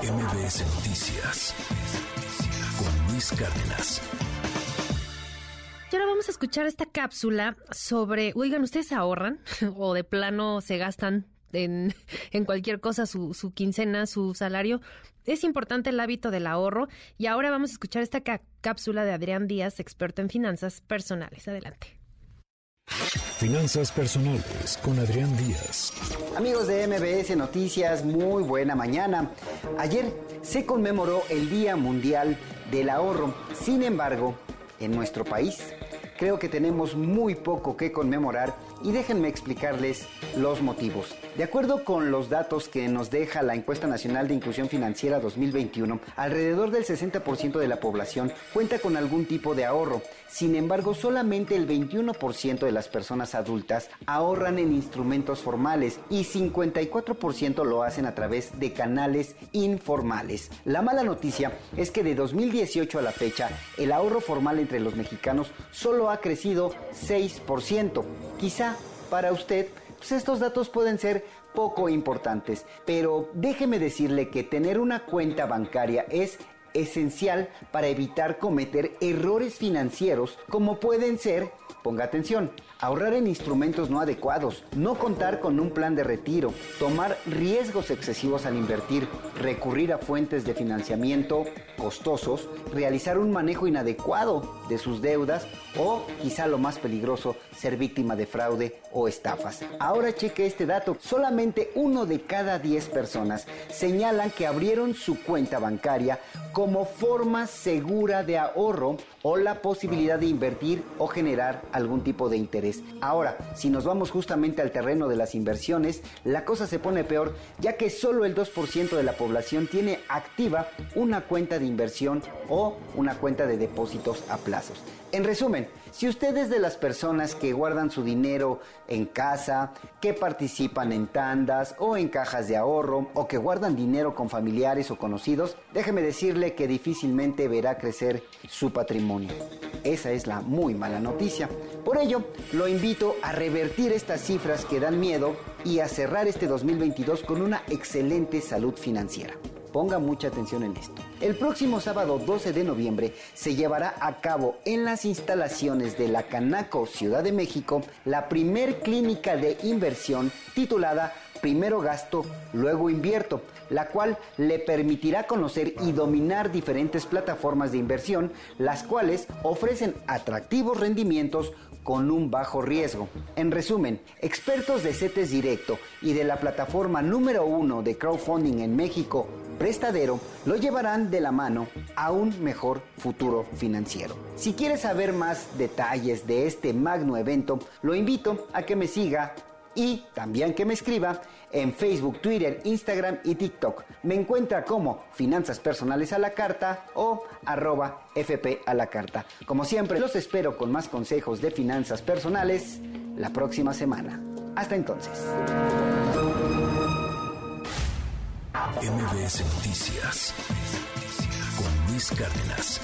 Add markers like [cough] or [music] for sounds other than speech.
MBS Noticias con Luis Cárdenas. Y ahora vamos a escuchar esta cápsula sobre, oigan, ¿ustedes ahorran [laughs] o de plano se gastan en, [laughs] en cualquier cosa su, su, quincena, su salario? Es importante el hábito del ahorro y ahora vamos a escuchar esta cápsula de Adrián Díaz, experto en finanzas personales. Adelante. Finanzas personales con Adrián Díaz. Amigos de MBS Noticias, muy buena mañana. Ayer se conmemoró el Día Mundial del Ahorro. Sin embargo, en nuestro país creo que tenemos muy poco que conmemorar y déjenme explicarles los motivos. De acuerdo con los datos que nos deja la Encuesta Nacional de Inclusión Financiera 2021, alrededor del 60% de la población cuenta con algún tipo de ahorro. Sin embargo, solamente el 21% de las personas adultas ahorran en instrumentos formales y 54% lo hacen a través de canales informales. La mala noticia es que de 2018 a la fecha, el ahorro formal entre los mexicanos solo ha crecido 6%. Quizá para usted pues estos datos pueden ser poco importantes, pero déjeme decirle que tener una cuenta bancaria es esencial para evitar cometer errores financieros como pueden ser, ponga atención, ahorrar en instrumentos no adecuados, no contar con un plan de retiro, tomar riesgos excesivos al invertir, recurrir a fuentes de financiamiento costosos, realizar un manejo inadecuado de sus deudas o, quizá lo más peligroso, ser víctima de fraude o estafas. Ahora cheque este dato, solamente uno de cada 10 personas señalan que abrieron su cuenta bancaria como forma segura de ahorro o la posibilidad de invertir o generar algún tipo de interés. Ahora, si nos vamos justamente al terreno de las inversiones, la cosa se pone peor ya que solo el 2% de la población tiene activa una cuenta de inversión o una cuenta de depósitos a plazos. En resumen, si usted es de las personas que guardan su dinero en casa, que participan en tandas o en cajas de ahorro o que guardan dinero con familiares o conocidos, déjeme decirle que difícilmente verá crecer su patrimonio. Esa es la muy mala noticia. Por ello, lo invito a revertir estas cifras que dan miedo y a cerrar este 2022 con una excelente salud financiera. Ponga mucha atención en esto. El próximo sábado 12 de noviembre se llevará a cabo en las instalaciones de la Canaco Ciudad de México la primer clínica de inversión titulada Primero gasto, luego invierto, la cual le permitirá conocer y dominar diferentes plataformas de inversión, las cuales ofrecen atractivos rendimientos con un bajo riesgo. En resumen, expertos de CETES Directo y de la plataforma número uno de crowdfunding en México, Prestadero, lo llevarán de la mano a un mejor futuro financiero. Si quieres saber más detalles de este magno evento, lo invito a que me siga y también que me escriba en Facebook, Twitter, Instagram y TikTok. Me encuentra como Finanzas Personales a la Carta o arroba FP a la Carta. Como siempre, los espero con más consejos de finanzas personales la próxima semana. Hasta entonces. MBS Noticias con Luis Cárdenas.